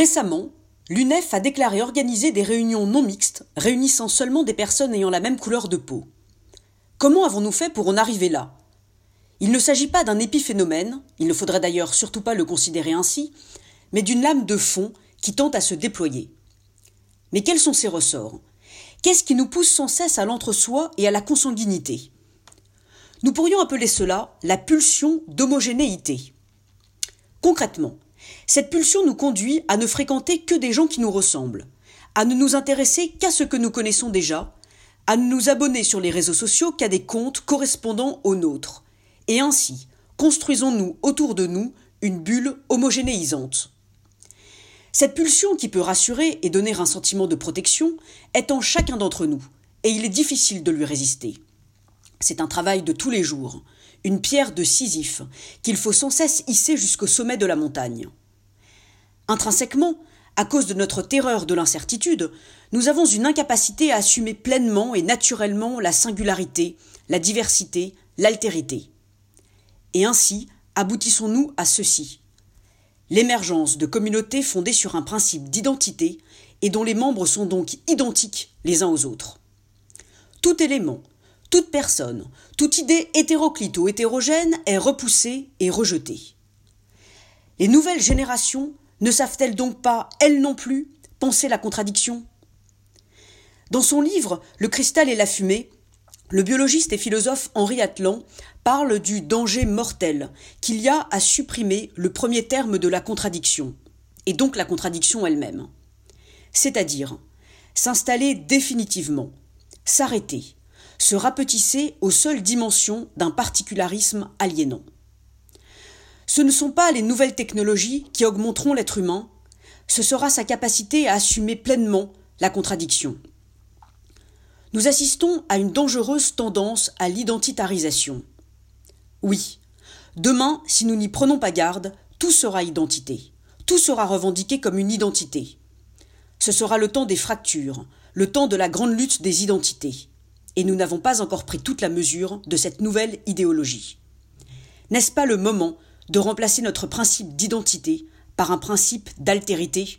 Récemment, l'UNEF a déclaré organiser des réunions non mixtes, réunissant seulement des personnes ayant la même couleur de peau. Comment avons-nous fait pour en arriver là? Il ne s'agit pas d'un épiphénomène, il ne faudrait d'ailleurs surtout pas le considérer ainsi, mais d'une lame de fond qui tente à se déployer. Mais quels sont ses ressorts? Qu'est-ce qui nous pousse sans cesse à l'entre-soi et à la consanguinité? Nous pourrions appeler cela la pulsion d'homogénéité. Concrètement, cette pulsion nous conduit à ne fréquenter que des gens qui nous ressemblent, à ne nous intéresser qu'à ce que nous connaissons déjà, à ne nous abonner sur les réseaux sociaux qu'à des comptes correspondant aux nôtres, et ainsi construisons-nous autour de nous une bulle homogénéisante. Cette pulsion qui peut rassurer et donner un sentiment de protection est en chacun d'entre nous, et il est difficile de lui résister. C'est un travail de tous les jours, une pierre de Sisyphe, qu'il faut sans cesse hisser jusqu'au sommet de la montagne. Intrinsèquement, à cause de notre terreur de l'incertitude, nous avons une incapacité à assumer pleinement et naturellement la singularité, la diversité, l'altérité. Et ainsi aboutissons-nous à ceci l'émergence de communautés fondées sur un principe d'identité et dont les membres sont donc identiques les uns aux autres. Tout élément, toute personne, toute idée hétéroclite ou hétérogène est repoussée et rejetée. Les nouvelles générations ne savent-elles donc pas, elles non plus, penser la contradiction? Dans son livre Le cristal et la fumée, le biologiste et philosophe Henri Atlan parle du danger mortel qu'il y a à supprimer le premier terme de la contradiction, et donc la contradiction elle-même. C'est-à-dire s'installer définitivement, s'arrêter, se rapetisser aux seules dimensions d'un particularisme aliénant. Ce ne sont pas les nouvelles technologies qui augmenteront l'être humain, ce sera sa capacité à assumer pleinement la contradiction. Nous assistons à une dangereuse tendance à l'identitarisation. Oui, demain, si nous n'y prenons pas garde, tout sera identité. Tout sera revendiqué comme une identité. Ce sera le temps des fractures, le temps de la grande lutte des identités. Et nous n'avons pas encore pris toute la mesure de cette nouvelle idéologie. N'est-ce pas le moment de remplacer notre principe d'identité par un principe d'altérité?